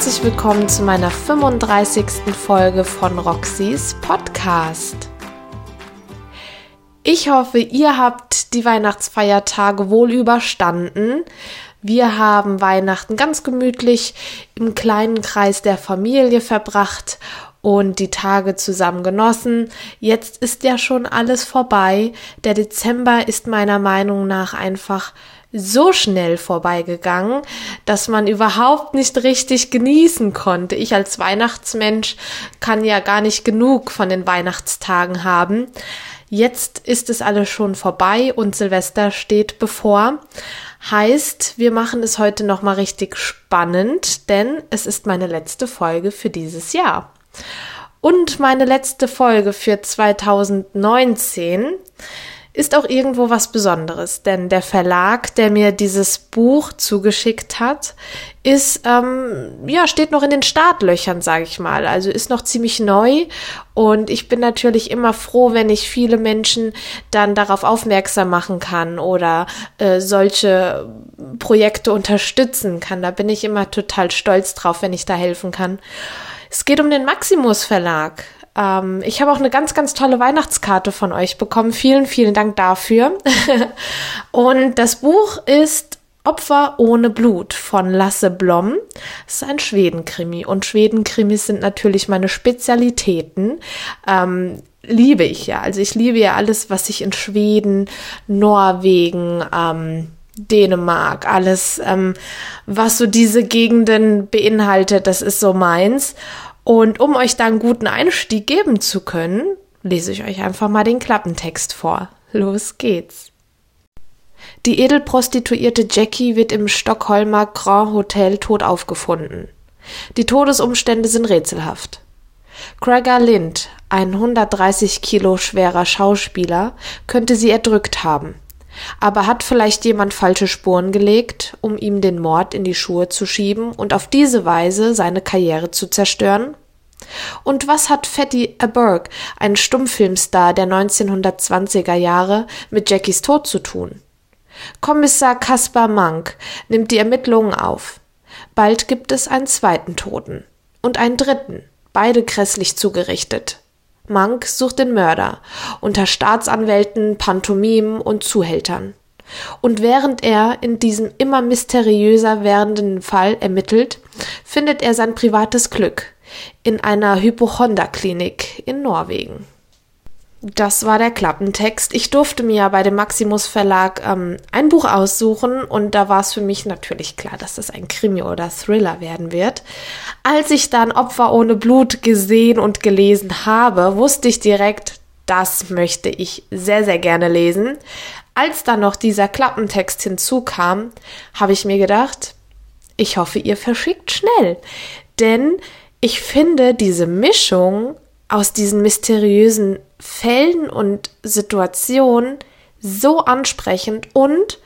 herzlich willkommen zu meiner 35. Folge von Roxys Podcast. Ich hoffe, ihr habt die Weihnachtsfeiertage wohl überstanden. Wir haben Weihnachten ganz gemütlich im kleinen Kreis der Familie verbracht und die Tage zusammen genossen. Jetzt ist ja schon alles vorbei. Der Dezember ist meiner Meinung nach einfach so schnell vorbeigegangen, dass man überhaupt nicht richtig genießen konnte. Ich als Weihnachtsmensch kann ja gar nicht genug von den Weihnachtstagen haben. Jetzt ist es alles schon vorbei und Silvester steht bevor. Heißt, wir machen es heute noch mal richtig spannend, denn es ist meine letzte Folge für dieses Jahr. Und meine letzte Folge für 2019 ist auch irgendwo was Besonderes, denn der Verlag, der mir dieses Buch zugeschickt hat, ist ähm, ja steht noch in den Startlöchern, sage ich mal. Also ist noch ziemlich neu und ich bin natürlich immer froh, wenn ich viele Menschen dann darauf aufmerksam machen kann oder äh, solche Projekte unterstützen kann. Da bin ich immer total stolz drauf, wenn ich da helfen kann. Es geht um den Maximus Verlag. Ähm, ich habe auch eine ganz, ganz tolle Weihnachtskarte von euch bekommen. Vielen, vielen Dank dafür. und das Buch ist Opfer ohne Blut von Lasse Blom. Es ist ein Schwedenkrimi und Schwedenkrimis sind natürlich meine Spezialitäten. Ähm, liebe ich ja. Also ich liebe ja alles, was sich in Schweden, Norwegen, ähm, Dänemark, alles, ähm, was so diese Gegenden beinhaltet, das ist so meins. Und um euch da einen guten Einstieg geben zu können, lese ich euch einfach mal den Klappentext vor. Los geht's. Die edelprostituierte Jackie wird im Stockholmer Grand Hotel tot aufgefunden. Die Todesumstände sind rätselhaft. Gregor Lind, ein 130 Kilo schwerer Schauspieler, könnte sie erdrückt haben. Aber hat vielleicht jemand falsche Spuren gelegt, um ihm den Mord in die Schuhe zu schieben und auf diese Weise seine Karriere zu zerstören? Und was hat Fatty Aberg, ein Stummfilmstar der 1920er Jahre, mit Jackies Tod zu tun? Kommissar Kaspar Mank nimmt die Ermittlungen auf. Bald gibt es einen zweiten Toten. Und einen dritten, beide grässlich zugerichtet. Mank sucht den Mörder unter Staatsanwälten, Pantomimen und Zuhältern. Und während er in diesem immer mysteriöser werdenden Fall ermittelt, findet er sein privates Glück in einer Hypochonderklinik in Norwegen. Das war der Klappentext. Ich durfte mir ja bei dem Maximus Verlag ähm, ein Buch aussuchen und da war es für mich natürlich klar, dass das ein Krimi oder Thriller werden wird. Als ich dann Opfer ohne Blut gesehen und gelesen habe, wusste ich direkt, das möchte ich sehr, sehr gerne lesen. Als dann noch dieser Klappentext hinzukam, habe ich mir gedacht, ich hoffe, ihr verschickt schnell. Denn ich finde diese Mischung aus diesen mysteriösen Fällen und Situationen so ansprechend und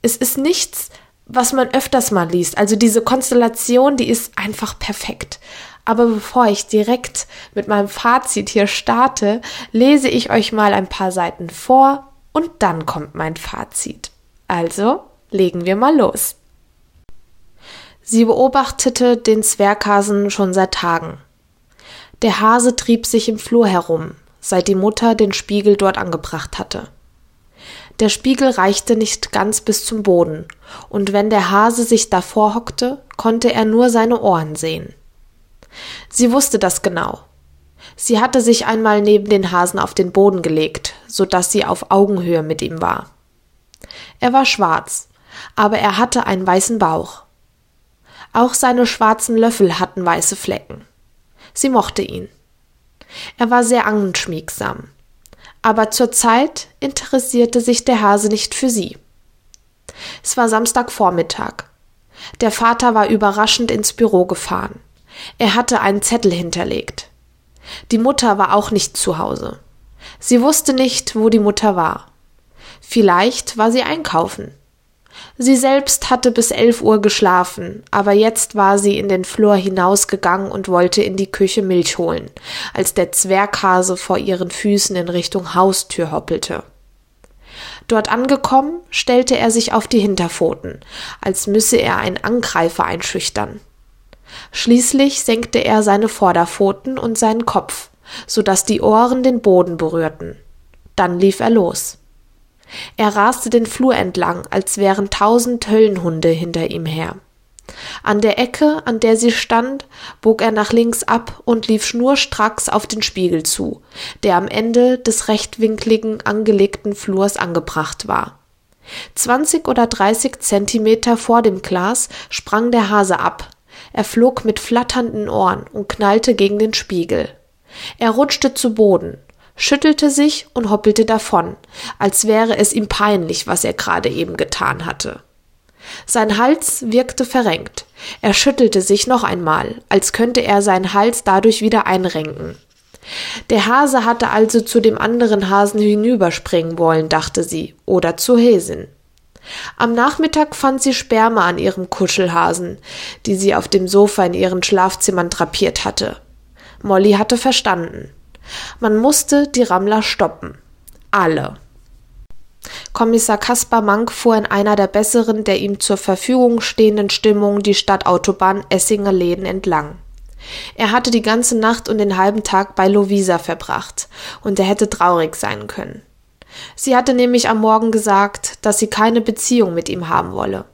es ist nichts, was man öfters mal liest. Also diese Konstellation, die ist einfach perfekt. Aber bevor ich direkt mit meinem Fazit hier starte, lese ich euch mal ein paar Seiten vor und dann kommt mein Fazit. Also legen wir mal los. Sie beobachtete den Zwerghasen schon seit Tagen. Der Hase trieb sich im Flur herum, seit die Mutter den Spiegel dort angebracht hatte. Der Spiegel reichte nicht ganz bis zum Boden, und wenn der Hase sich davor hockte, konnte er nur seine Ohren sehen. Sie wusste das genau. Sie hatte sich einmal neben den Hasen auf den Boden gelegt, so dass sie auf Augenhöhe mit ihm war. Er war schwarz, aber er hatte einen weißen Bauch. Auch seine schwarzen Löffel hatten weiße Flecken. Sie mochte ihn. Er war sehr anschmiegsam. Aber zur Zeit interessierte sich der Hase nicht für sie. Es war Samstagvormittag. Der Vater war überraschend ins Büro gefahren. Er hatte einen Zettel hinterlegt. Die Mutter war auch nicht zu Hause. Sie wusste nicht, wo die Mutter war. Vielleicht war sie einkaufen. Sie selbst hatte bis elf Uhr geschlafen, aber jetzt war sie in den Flur hinausgegangen und wollte in die Küche Milch holen, als der Zwerghase vor ihren Füßen in Richtung Haustür hoppelte. Dort angekommen, stellte er sich auf die Hinterpfoten, als müsse er einen Angreifer einschüchtern. Schließlich senkte er seine Vorderpfoten und seinen Kopf, so dass die Ohren den Boden berührten. Dann lief er los. Er raste den Flur entlang, als wären tausend Höllenhunde hinter ihm her. An der Ecke, an der sie stand, bog er nach links ab und lief schnurstracks auf den Spiegel zu, der am Ende des rechtwinkligen angelegten Flurs angebracht war. Zwanzig oder dreißig Zentimeter vor dem Glas sprang der Hase ab. Er flog mit flatternden Ohren und knallte gegen den Spiegel. Er rutschte zu Boden, schüttelte sich und hoppelte davon, als wäre es ihm peinlich, was er gerade eben getan hatte. Sein Hals wirkte verrenkt. Er schüttelte sich noch einmal, als könnte er seinen Hals dadurch wieder einrenken. Der Hase hatte also zu dem anderen Hasen hinüberspringen wollen, dachte sie, oder zu Häsin. Am Nachmittag fand sie Sperma an ihrem Kuschelhasen, die sie auf dem Sofa in ihren Schlafzimmern drapiert hatte. Molly hatte verstanden. Man musste die Rammler stoppen. Alle. Kommissar Kaspar Mank fuhr in einer der besseren der ihm zur Verfügung stehenden Stimmungen die Stadtautobahn Essinger-Läden entlang. Er hatte die ganze Nacht und den halben Tag bei Lovisa verbracht, und er hätte traurig sein können. Sie hatte nämlich am Morgen gesagt, dass sie keine Beziehung mit ihm haben wolle.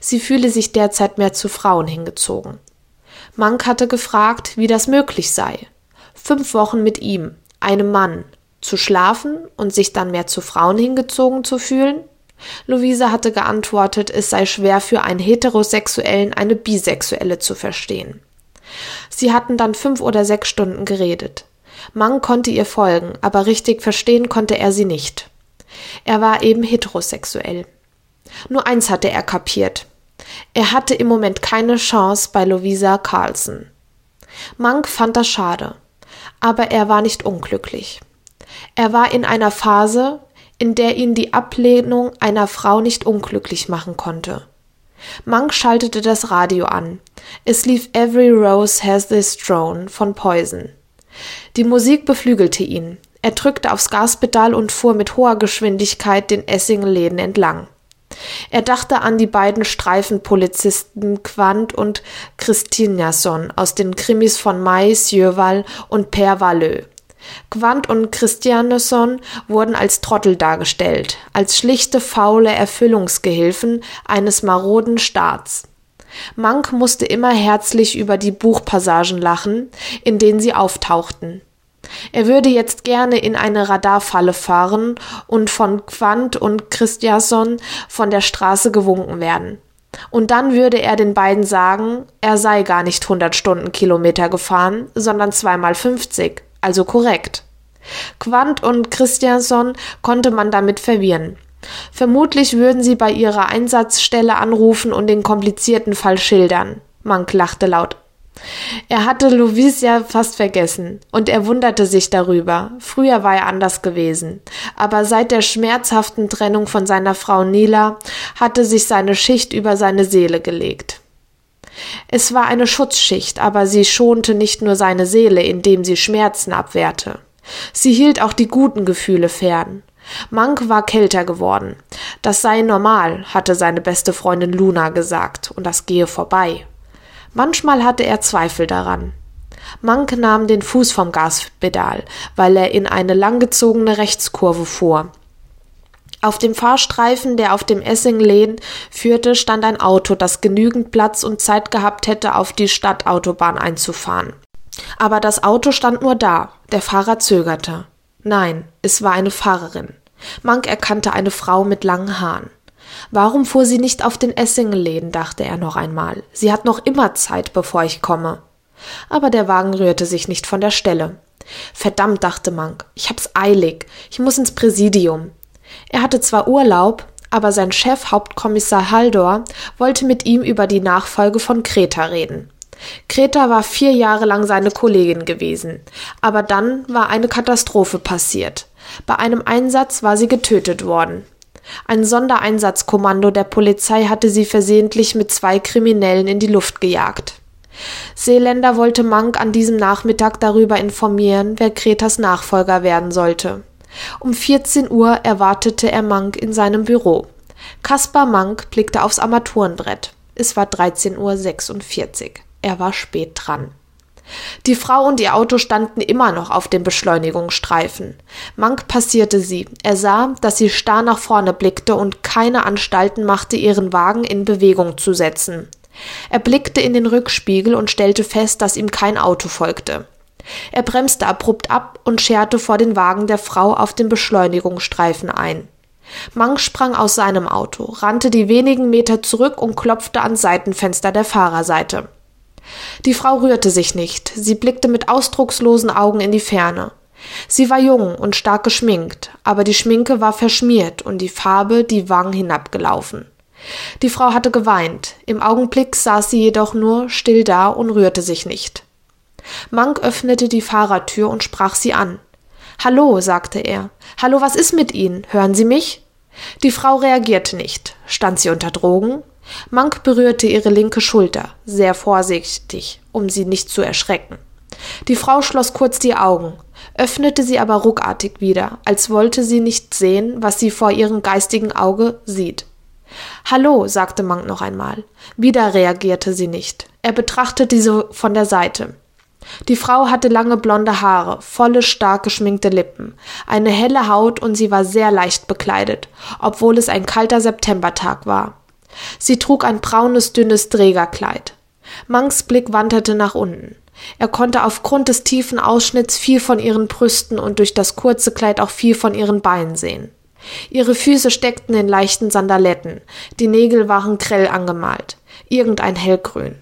Sie fühle sich derzeit mehr zu Frauen hingezogen. Mank hatte gefragt, wie das möglich sei. Fünf Wochen mit ihm, einem Mann, zu schlafen und sich dann mehr zu Frauen hingezogen zu fühlen? Luisa hatte geantwortet, es sei schwer für einen Heterosexuellen eine Bisexuelle zu verstehen. Sie hatten dann fünf oder sechs Stunden geredet. Mang konnte ihr folgen, aber richtig verstehen konnte er sie nicht. Er war eben heterosexuell. Nur eins hatte er kapiert. Er hatte im Moment keine Chance bei Lovisa Carlson. Mank fand das schade, aber er war nicht unglücklich. Er war in einer Phase, in der ihn die Ablehnung einer Frau nicht unglücklich machen konnte. Monk schaltete das Radio an. Es lief Every Rose Has This Throne von Poison. Die Musik beflügelte ihn. Er drückte aufs Gaspedal und fuhr mit hoher Geschwindigkeit den Essingen-Läden entlang. Er dachte an die beiden Streifenpolizisten Quandt und Christinason aus den Krimis von Mai Sjöwall und Per Valleux. Quandt und Christiansson wurden als Trottel dargestellt, als schlichte, faule Erfüllungsgehilfen eines maroden Staats. Mank musste immer herzlich über die Buchpassagen lachen, in denen sie auftauchten. Er würde jetzt gerne in eine Radarfalle fahren und von Quandt und Christiansson von der Straße gewunken werden. Und dann würde er den beiden sagen, er sei gar nicht 100 Stundenkilometer gefahren, sondern zweimal 50 also korrekt. Quandt und Christianson konnte man damit verwirren. Vermutlich würden sie bei ihrer Einsatzstelle anrufen und den komplizierten Fall schildern. Mank lachte laut. Er hatte Louise ja fast vergessen, und er wunderte sich darüber. Früher war er anders gewesen. Aber seit der schmerzhaften Trennung von seiner Frau Nila hatte sich seine Schicht über seine Seele gelegt. Es war eine Schutzschicht, aber sie schonte nicht nur seine Seele, indem sie Schmerzen abwehrte. Sie hielt auch die guten Gefühle fern. Mank war kälter geworden. Das sei normal, hatte seine beste Freundin Luna gesagt, und das gehe vorbei. Manchmal hatte er Zweifel daran. Mank nahm den Fuß vom Gaspedal, weil er in eine langgezogene Rechtskurve fuhr. Auf dem Fahrstreifen, der auf dem Essinglehn führte, stand ein Auto, das genügend Platz und Zeit gehabt hätte, auf die Stadtautobahn einzufahren. Aber das Auto stand nur da. Der Fahrer zögerte. Nein, es war eine Fahrerin. Mank erkannte eine Frau mit langen Haaren. Warum fuhr sie nicht auf den Essinglehn, dachte er noch einmal. Sie hat noch immer Zeit, bevor ich komme. Aber der Wagen rührte sich nicht von der Stelle. Verdammt, dachte Mank, ich hab's eilig. Ich muss ins Präsidium. Er hatte zwar Urlaub, aber sein Chef Hauptkommissar Haldor wollte mit ihm über die Nachfolge von Kreta reden. Kreta war vier Jahre lang seine Kollegin gewesen, aber dann war eine Katastrophe passiert. Bei einem Einsatz war sie getötet worden. Ein Sondereinsatzkommando der Polizei hatte sie versehentlich mit zwei Kriminellen in die Luft gejagt. Seeländer wollte Mank an diesem Nachmittag darüber informieren, wer Kretas Nachfolger werden sollte. Um 14 Uhr erwartete er Mank in seinem Büro. Kaspar Mank blickte aufs Armaturenbrett. Es war 13.46 Uhr. Er war spät dran. Die Frau und ihr Auto standen immer noch auf dem Beschleunigungsstreifen. Mank passierte sie. Er sah, dass sie starr nach vorne blickte und keine Anstalten machte, ihren Wagen in Bewegung zu setzen. Er blickte in den Rückspiegel und stellte fest, dass ihm kein Auto folgte. Er bremste abrupt ab und scherte vor den Wagen der Frau auf dem Beschleunigungsstreifen ein. Mang sprang aus seinem Auto, rannte die wenigen Meter zurück und klopfte ans Seitenfenster der Fahrerseite. Die Frau rührte sich nicht, sie blickte mit ausdruckslosen Augen in die Ferne. Sie war jung und stark geschminkt, aber die Schminke war verschmiert und die Farbe die Wangen hinabgelaufen. Die Frau hatte geweint, im Augenblick saß sie jedoch nur still da und rührte sich nicht. Mank öffnete die Fahrertür und sprach sie an. Hallo, sagte er. Hallo, was ist mit Ihnen? Hören Sie mich? Die Frau reagierte nicht. Stand sie unter Drogen? Mank berührte ihre linke Schulter, sehr vorsichtig, um sie nicht zu erschrecken. Die Frau schloss kurz die Augen, öffnete sie aber ruckartig wieder, als wollte sie nicht sehen, was sie vor ihrem geistigen Auge sieht. Hallo, sagte Mank noch einmal. Wieder reagierte sie nicht. Er betrachtete sie von der Seite. Die Frau hatte lange blonde Haare, volle, stark geschminkte Lippen, eine helle Haut und sie war sehr leicht bekleidet, obwohl es ein kalter Septembertag war. Sie trug ein braunes, dünnes Trägerkleid. Mangs Blick wanderte nach unten. Er konnte aufgrund des tiefen Ausschnitts viel von ihren Brüsten und durch das kurze Kleid auch viel von ihren Beinen sehen. Ihre Füße steckten in leichten Sandaletten, die Nägel waren grell angemalt, irgendein hellgrün.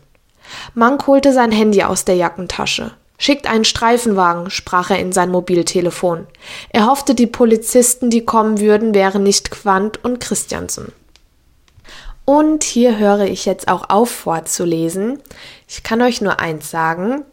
Mank holte sein Handy aus der Jackentasche. Schickt einen Streifenwagen, sprach er in sein Mobiltelefon. Er hoffte, die Polizisten, die kommen würden, wären nicht Quandt und Christiansen. Und hier höre ich jetzt auch auf vorzulesen. Ich kann euch nur eins sagen.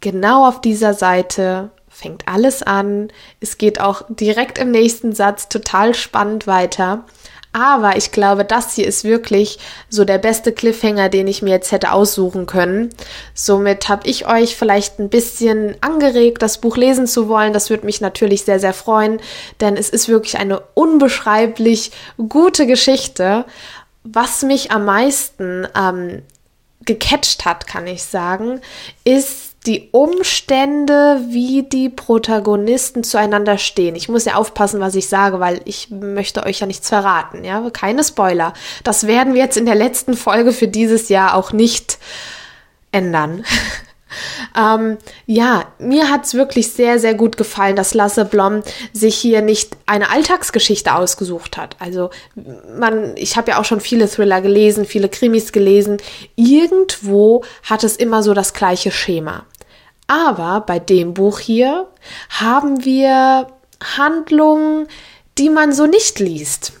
Genau auf dieser Seite fängt alles an. Es geht auch direkt im nächsten Satz total spannend weiter. Aber ich glaube, das hier ist wirklich so der beste Cliffhanger, den ich mir jetzt hätte aussuchen können. Somit habe ich euch vielleicht ein bisschen angeregt, das Buch lesen zu wollen. Das würde mich natürlich sehr, sehr freuen, denn es ist wirklich eine unbeschreiblich gute Geschichte was mich am meisten ähm, gecatcht hat, kann ich sagen, ist die Umstände, wie die Protagonisten zueinander stehen. Ich muss ja aufpassen, was ich sage, weil ich möchte euch ja nichts verraten, ja, keine Spoiler. Das werden wir jetzt in der letzten Folge für dieses Jahr auch nicht ändern. Ähm, ja, mir hat es wirklich sehr, sehr gut gefallen, dass Lasse Blom sich hier nicht eine Alltagsgeschichte ausgesucht hat. Also man, ich habe ja auch schon viele Thriller gelesen, viele Krimis gelesen. Irgendwo hat es immer so das gleiche Schema. Aber bei dem Buch hier haben wir Handlungen, die man so nicht liest.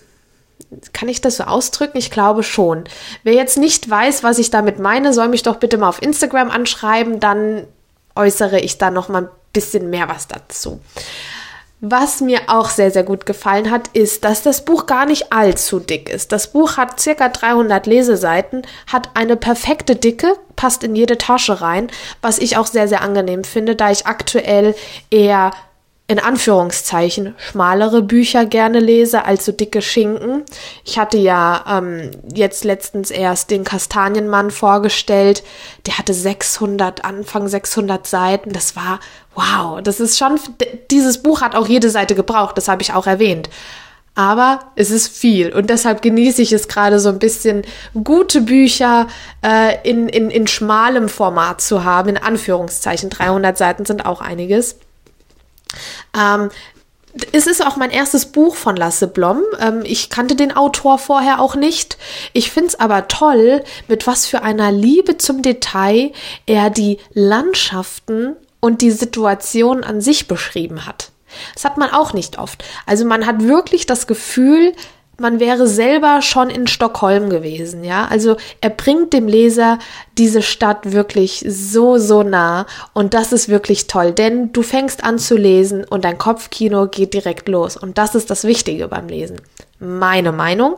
Kann ich das so ausdrücken? Ich glaube schon. Wer jetzt nicht weiß, was ich damit meine, soll mich doch bitte mal auf Instagram anschreiben, dann äußere ich da noch mal ein bisschen mehr was dazu. Was mir auch sehr, sehr gut gefallen hat, ist, dass das Buch gar nicht allzu dick ist. Das Buch hat circa 300 Leseseiten, hat eine perfekte Dicke, passt in jede Tasche rein, was ich auch sehr, sehr angenehm finde, da ich aktuell eher in Anführungszeichen schmalere Bücher gerne lese als so dicke Schinken. Ich hatte ja ähm, jetzt letztens erst den Kastanienmann vorgestellt. Der hatte 600, Anfang 600 Seiten. Das war, wow, das ist schon, dieses Buch hat auch jede Seite gebraucht, das habe ich auch erwähnt. Aber es ist viel und deshalb genieße ich es gerade so ein bisschen, gute Bücher äh, in, in, in schmalem Format zu haben, in Anführungszeichen. 300 Seiten sind auch einiges. Ähm, es ist auch mein erstes Buch von Lasse Blom. Ähm, ich kannte den Autor vorher auch nicht. Ich finde es aber toll, mit was für einer Liebe zum Detail er die Landschaften und die Situation an sich beschrieben hat. Das hat man auch nicht oft. Also man hat wirklich das Gefühl, man wäre selber schon in Stockholm gewesen, ja. Also er bringt dem Leser diese Stadt wirklich so, so nah und das ist wirklich toll, denn du fängst an zu lesen und dein Kopfkino geht direkt los und das ist das Wichtige beim Lesen. Meine Meinung.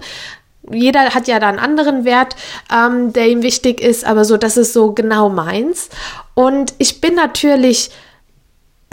Jeder hat ja da einen anderen Wert, ähm, der ihm wichtig ist, aber so, das ist so genau meins. Und ich bin natürlich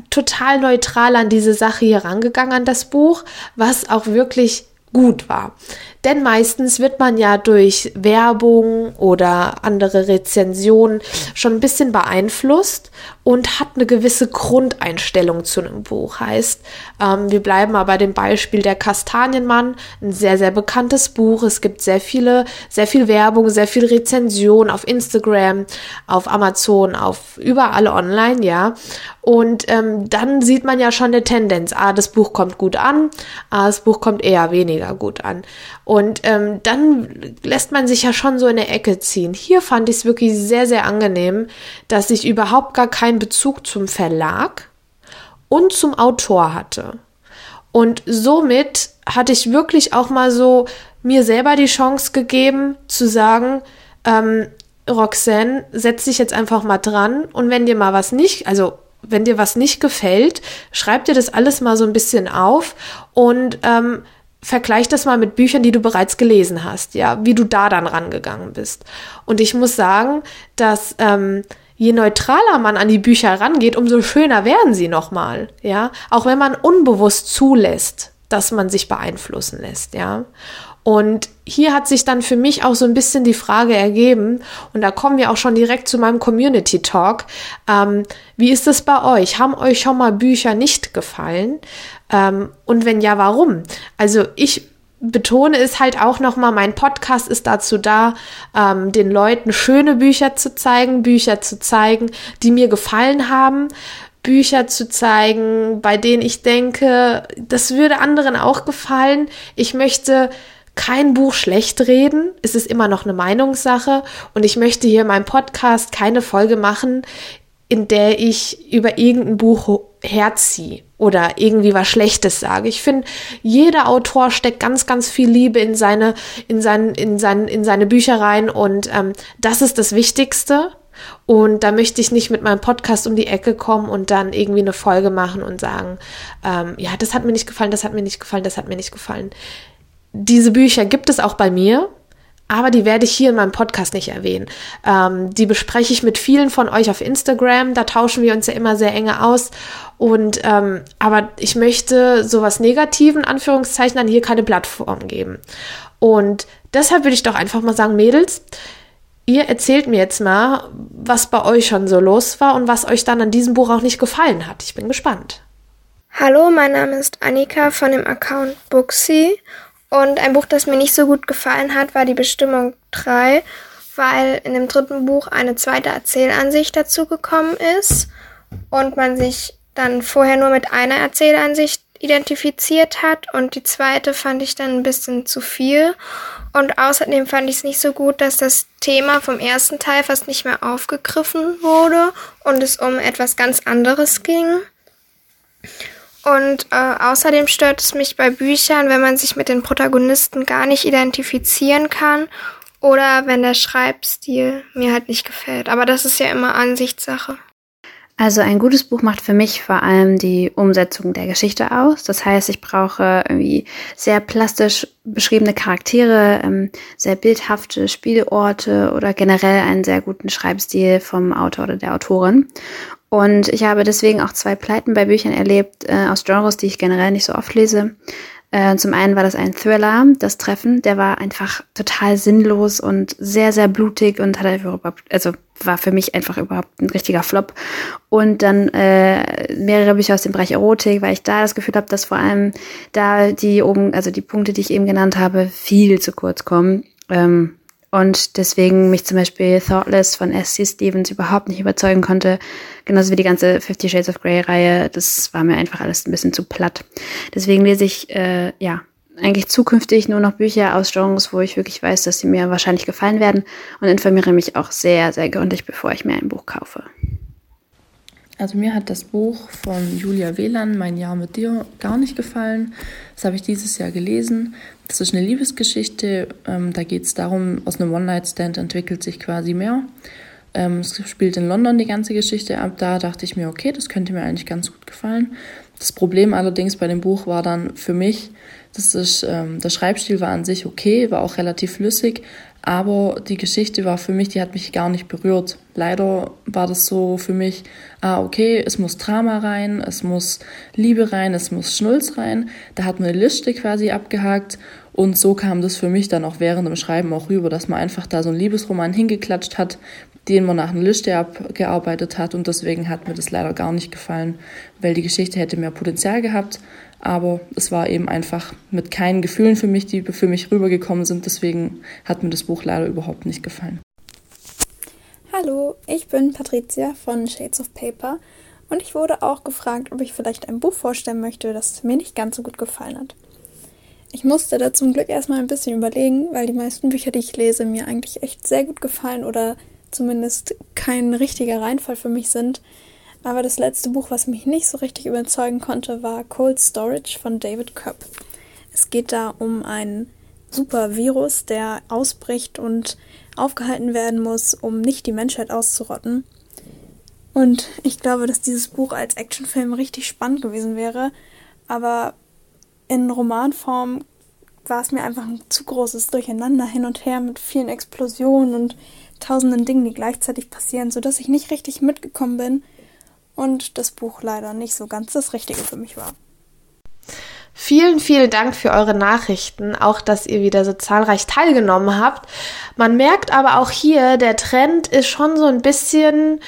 total neutral an diese Sache hier rangegangen, an das Buch, was auch wirklich gut war. Denn meistens wird man ja durch Werbung oder andere Rezensionen schon ein bisschen beeinflusst und hat eine gewisse Grundeinstellung zu einem Buch. Heißt, ähm, wir bleiben mal bei dem Beispiel der Kastanienmann, ein sehr, sehr bekanntes Buch. Es gibt sehr viele, sehr viel Werbung, sehr viel Rezension auf Instagram, auf Amazon, auf überall online, ja. Und ähm, dann sieht man ja schon eine Tendenz. Ah, das Buch kommt gut an, ah, das Buch kommt eher weniger gut an. Und ähm, dann lässt man sich ja schon so in eine Ecke ziehen. Hier fand ich es wirklich sehr, sehr angenehm, dass ich überhaupt gar keinen Bezug zum Verlag und zum Autor hatte. Und somit hatte ich wirklich auch mal so mir selber die Chance gegeben zu sagen, ähm, Roxanne, setz dich jetzt einfach mal dran und wenn dir mal was nicht, also wenn dir was nicht gefällt, schreib dir das alles mal so ein bisschen auf und ähm, vergleich das mal mit Büchern, die du bereits gelesen hast, ja, wie du da dann rangegangen bist. Und ich muss sagen, dass ähm, je neutraler man an die Bücher rangeht, umso schöner werden sie nochmal, ja, auch wenn man unbewusst zulässt, dass man sich beeinflussen lässt, ja. Und hier hat sich dann für mich auch so ein bisschen die Frage ergeben, und da kommen wir auch schon direkt zu meinem Community Talk. Ähm, wie ist es bei euch? Haben euch schon mal Bücher nicht gefallen? Ähm, und wenn ja, warum? Also ich betone es halt auch nochmal, mein Podcast ist dazu da, ähm, den Leuten schöne Bücher zu zeigen, Bücher zu zeigen, die mir gefallen haben, Bücher zu zeigen, bei denen ich denke, das würde anderen auch gefallen. Ich möchte kein Buch schlecht reden. Es ist immer noch eine Meinungssache. Und ich möchte hier in meinem Podcast keine Folge machen, in der ich über irgendein Buch herziehe oder irgendwie was Schlechtes sage. Ich finde, jeder Autor steckt ganz, ganz viel Liebe in seine, in sein, in sein, in seine Bücher rein und ähm, das ist das Wichtigste. Und da möchte ich nicht mit meinem Podcast um die Ecke kommen und dann irgendwie eine Folge machen und sagen, ähm, ja, das hat mir nicht gefallen, das hat mir nicht gefallen, das hat mir nicht gefallen. Diese Bücher gibt es auch bei mir, aber die werde ich hier in meinem Podcast nicht erwähnen. Ähm, die bespreche ich mit vielen von euch auf Instagram. Da tauschen wir uns ja immer sehr enge aus. Und ähm, aber ich möchte sowas Negativen, Anführungszeichen, dann hier keine Plattform geben. Und deshalb würde ich doch einfach mal sagen, Mädels, ihr erzählt mir jetzt mal, was bei euch schon so los war und was euch dann an diesem Buch auch nicht gefallen hat. Ich bin gespannt. Hallo, mein Name ist Annika von dem Account Booksy und ein Buch, das mir nicht so gut gefallen hat, war die Bestimmung 3, weil in dem dritten Buch eine zweite Erzählansicht dazugekommen ist und man sich dann vorher nur mit einer Erzählansicht identifiziert hat und die zweite fand ich dann ein bisschen zu viel. Und außerdem fand ich es nicht so gut, dass das Thema vom ersten Teil fast nicht mehr aufgegriffen wurde und es um etwas ganz anderes ging. Und äh, außerdem stört es mich bei Büchern, wenn man sich mit den Protagonisten gar nicht identifizieren kann oder wenn der Schreibstil mir halt nicht gefällt. Aber das ist ja immer Ansichtssache. Also ein gutes Buch macht für mich vor allem die Umsetzung der Geschichte aus. Das heißt, ich brauche irgendwie sehr plastisch beschriebene Charaktere, ähm, sehr bildhafte Spielorte oder generell einen sehr guten Schreibstil vom Autor oder der Autorin. Und ich habe deswegen auch zwei Pleiten bei Büchern erlebt, äh, aus Genres, die ich generell nicht so oft lese. Äh, zum einen war das ein Thriller, das Treffen, der war einfach total sinnlos und sehr, sehr blutig und hat überhaupt, also war für mich einfach überhaupt ein richtiger Flop. Und dann äh, mehrere Bücher aus dem Bereich Erotik, weil ich da das Gefühl habe, dass vor allem da die oben, also die Punkte, die ich eben genannt habe, viel zu kurz kommen. Ähm, und deswegen mich zum Beispiel Thoughtless von S.C. Stevens überhaupt nicht überzeugen konnte. Genauso wie die ganze Fifty Shades of Grey Reihe. Das war mir einfach alles ein bisschen zu platt. Deswegen lese ich, äh, ja, eigentlich zukünftig nur noch Bücher aus Genres, wo ich wirklich weiß, dass sie mir wahrscheinlich gefallen werden und informiere mich auch sehr, sehr gründlich, bevor ich mir ein Buch kaufe. Also mir hat das Buch von Julia Wieland, Mein Jahr mit dir, gar nicht gefallen. Das habe ich dieses Jahr gelesen. Das ist eine Liebesgeschichte. Ähm, da geht es darum, aus einem One-Night-Stand entwickelt sich quasi mehr. Ähm, es spielt in London die ganze Geschichte ab. Da dachte ich mir, okay, das könnte mir eigentlich ganz gut gefallen. Das Problem allerdings bei dem Buch war dann für mich, das ist, ähm, der Schreibstil war an sich okay, war auch relativ flüssig, Aber die Geschichte war für mich, die hat mich gar nicht berührt. Leider war das so für mich, ah, okay, es muss Drama rein, es muss Liebe rein, es muss Schnulz rein. Da hat man eine Liste quasi abgehakt. Und so kam das für mich dann auch während dem Schreiben auch rüber, dass man einfach da so einen Liebesroman hingeklatscht hat, den man nach einer Liste abgearbeitet hat. Und deswegen hat mir das leider gar nicht gefallen, weil die Geschichte hätte mehr Potenzial gehabt. Aber es war eben einfach mit keinen Gefühlen für mich, die für mich rübergekommen sind. Deswegen hat mir das Buch leider überhaupt nicht gefallen. Hallo, ich bin Patricia von Shades of Paper und ich wurde auch gefragt, ob ich vielleicht ein Buch vorstellen möchte, das mir nicht ganz so gut gefallen hat. Ich musste da zum Glück erstmal ein bisschen überlegen, weil die meisten Bücher, die ich lese, mir eigentlich echt sehr gut gefallen oder zumindest kein richtiger Reinfall für mich sind. Aber das letzte Buch, was mich nicht so richtig überzeugen konnte, war Cold Storage von David Kopp. Es geht da um ein super Virus, der ausbricht und aufgehalten werden muss, um nicht die Menschheit auszurotten. Und ich glaube, dass dieses Buch als Actionfilm richtig spannend gewesen wäre, aber in Romanform war es mir einfach ein zu großes Durcheinander hin und her mit vielen Explosionen und tausenden Dingen, die gleichzeitig passieren, sodass ich nicht richtig mitgekommen bin und das Buch leider nicht so ganz das Richtige für mich war. Vielen, vielen Dank für eure Nachrichten, auch dass ihr wieder so zahlreich teilgenommen habt. Man merkt aber auch hier, der Trend ist schon so ein bisschen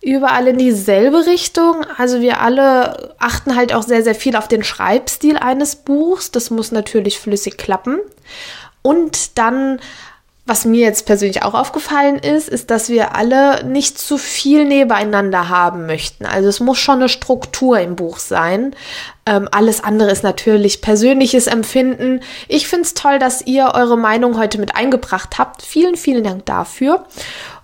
überall in dieselbe Richtung. Also wir alle achten halt auch sehr, sehr viel auf den Schreibstil eines Buchs. Das muss natürlich flüssig klappen. Und dann was mir jetzt persönlich auch aufgefallen ist, ist, dass wir alle nicht zu viel nebeneinander haben möchten. Also es muss schon eine Struktur im Buch sein. Ähm, alles andere ist natürlich persönliches Empfinden. Ich finde es toll, dass ihr eure Meinung heute mit eingebracht habt. Vielen, vielen Dank dafür.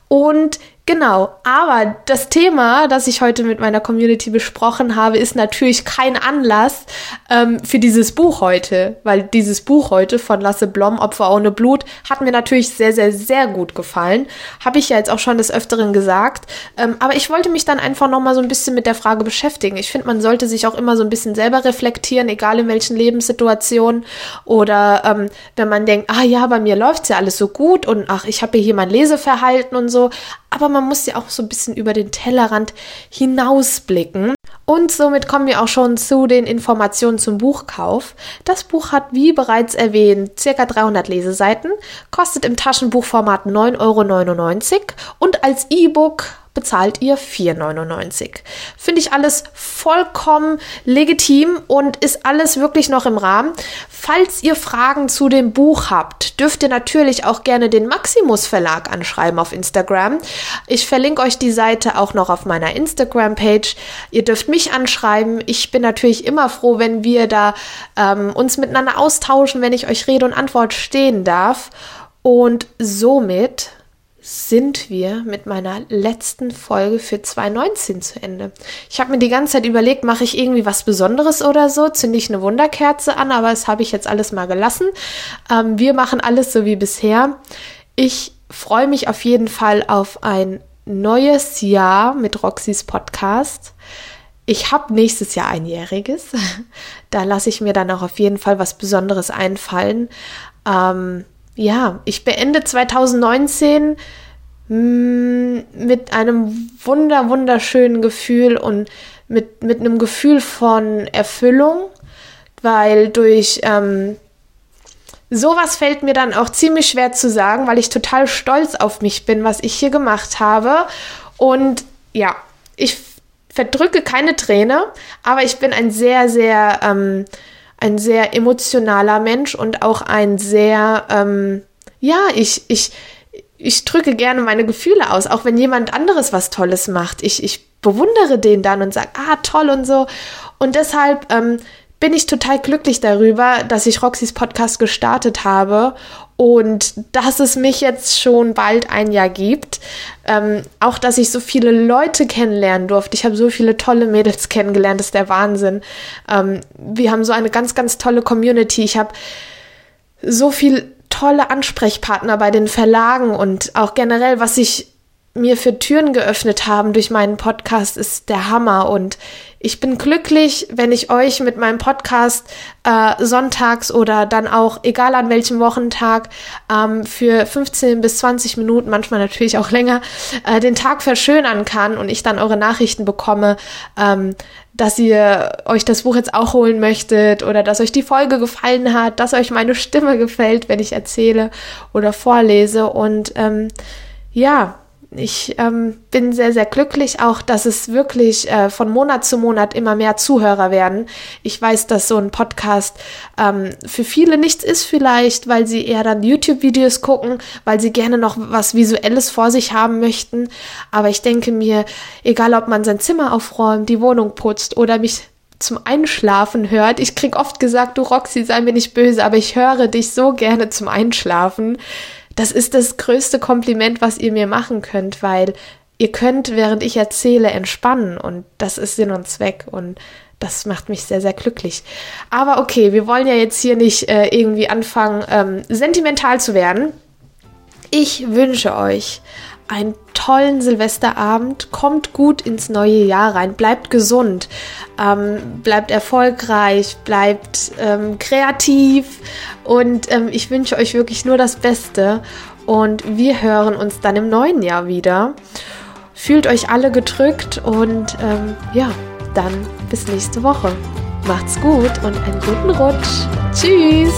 Und Genau, aber das Thema, das ich heute mit meiner Community besprochen habe, ist natürlich kein Anlass ähm, für dieses Buch heute, weil dieses Buch heute von Lasse Blom, Opfer ohne Blut, hat mir natürlich sehr, sehr, sehr gut gefallen. Habe ich ja jetzt auch schon des Öfteren gesagt. Ähm, aber ich wollte mich dann einfach nochmal so ein bisschen mit der Frage beschäftigen. Ich finde, man sollte sich auch immer so ein bisschen selber reflektieren, egal in welchen Lebenssituationen. Oder ähm, wenn man denkt, ah ja, bei mir läuft's ja alles so gut und ach, ich habe hier mein Leseverhalten und so aber man muss ja auch so ein bisschen über den Tellerrand hinausblicken. Und somit kommen wir auch schon zu den Informationen zum Buchkauf. Das Buch hat, wie bereits erwähnt, circa 300 Leseseiten, kostet im Taschenbuchformat 9,99 Euro und als E-Book bezahlt ihr 4,99. Finde ich alles vollkommen legitim und ist alles wirklich noch im Rahmen. Falls ihr Fragen zu dem Buch habt, dürft ihr natürlich auch gerne den Maximus Verlag anschreiben auf Instagram. Ich verlinke euch die Seite auch noch auf meiner Instagram-Page. Ihr dürft mich anschreiben. Ich bin natürlich immer froh, wenn wir da ähm, uns miteinander austauschen, wenn ich euch Rede und Antwort stehen darf. Und somit sind wir mit meiner letzten Folge für 2019 zu Ende. Ich habe mir die ganze Zeit überlegt, mache ich irgendwie was Besonderes oder so, zünde ich eine Wunderkerze an, aber das habe ich jetzt alles mal gelassen. Ähm, wir machen alles so wie bisher. Ich freue mich auf jeden Fall auf ein neues Jahr mit Roxys Podcast. Ich habe nächstes Jahr einjähriges. Da lasse ich mir dann auch auf jeden Fall was Besonderes einfallen. Ähm, ja, ich beende 2019 mm, mit einem wunder, wunderschönen Gefühl und mit, mit einem Gefühl von Erfüllung, weil durch ähm, sowas fällt mir dann auch ziemlich schwer zu sagen, weil ich total stolz auf mich bin, was ich hier gemacht habe. Und ja, ich verdrücke keine Träne, aber ich bin ein sehr, sehr ähm, ein sehr emotionaler Mensch und auch ein sehr, ähm, ja, ich, ich, ich drücke gerne meine Gefühle aus, auch wenn jemand anderes was Tolles macht. Ich, ich bewundere den dann und sage, ah, toll und so. Und deshalb ähm, bin ich total glücklich darüber, dass ich Roxys Podcast gestartet habe und dass es mich jetzt schon bald ein Jahr gibt. Ähm, auch, dass ich so viele Leute kennenlernen durfte. Ich habe so viele tolle Mädels kennengelernt, das ist der Wahnsinn. Ähm, wir haben so eine ganz, ganz tolle Community. Ich habe so viel tolle Ansprechpartner bei den Verlagen und auch generell, was ich mir für Türen geöffnet haben durch meinen Podcast, ist der Hammer. Und ich bin glücklich, wenn ich euch mit meinem Podcast äh, sonntags oder dann auch, egal an welchem Wochentag, ähm, für 15 bis 20 Minuten, manchmal natürlich auch länger, äh, den Tag verschönern kann und ich dann eure Nachrichten bekomme, ähm, dass ihr euch das Buch jetzt auch holen möchtet oder dass euch die Folge gefallen hat, dass euch meine Stimme gefällt, wenn ich erzähle oder vorlese. Und ähm, ja, ich ähm, bin sehr, sehr glücklich auch, dass es wirklich äh, von Monat zu Monat immer mehr Zuhörer werden. Ich weiß, dass so ein Podcast ähm, für viele nichts ist vielleicht, weil sie eher dann YouTube-Videos gucken, weil sie gerne noch was Visuelles vor sich haben möchten. Aber ich denke mir, egal ob man sein Zimmer aufräumt, die Wohnung putzt oder mich zum Einschlafen hört. Ich krieg oft gesagt, du Roxy, sei mir nicht böse, aber ich höre dich so gerne zum Einschlafen das ist das größte Kompliment, was ihr mir machen könnt, weil ihr könnt, während ich erzähle, entspannen und das ist Sinn und Zweck und das macht mich sehr, sehr glücklich. Aber okay, wir wollen ja jetzt hier nicht äh, irgendwie anfangen, ähm, sentimental zu werden. Ich wünsche euch einen tollen Silvesterabend. Kommt gut ins neue Jahr rein. Bleibt gesund. Ähm, bleibt erfolgreich. Bleibt ähm, kreativ. Und ähm, ich wünsche euch wirklich nur das Beste. Und wir hören uns dann im neuen Jahr wieder. Fühlt euch alle gedrückt und ähm, ja, dann bis nächste Woche. Macht's gut und einen guten Rutsch. Tschüss.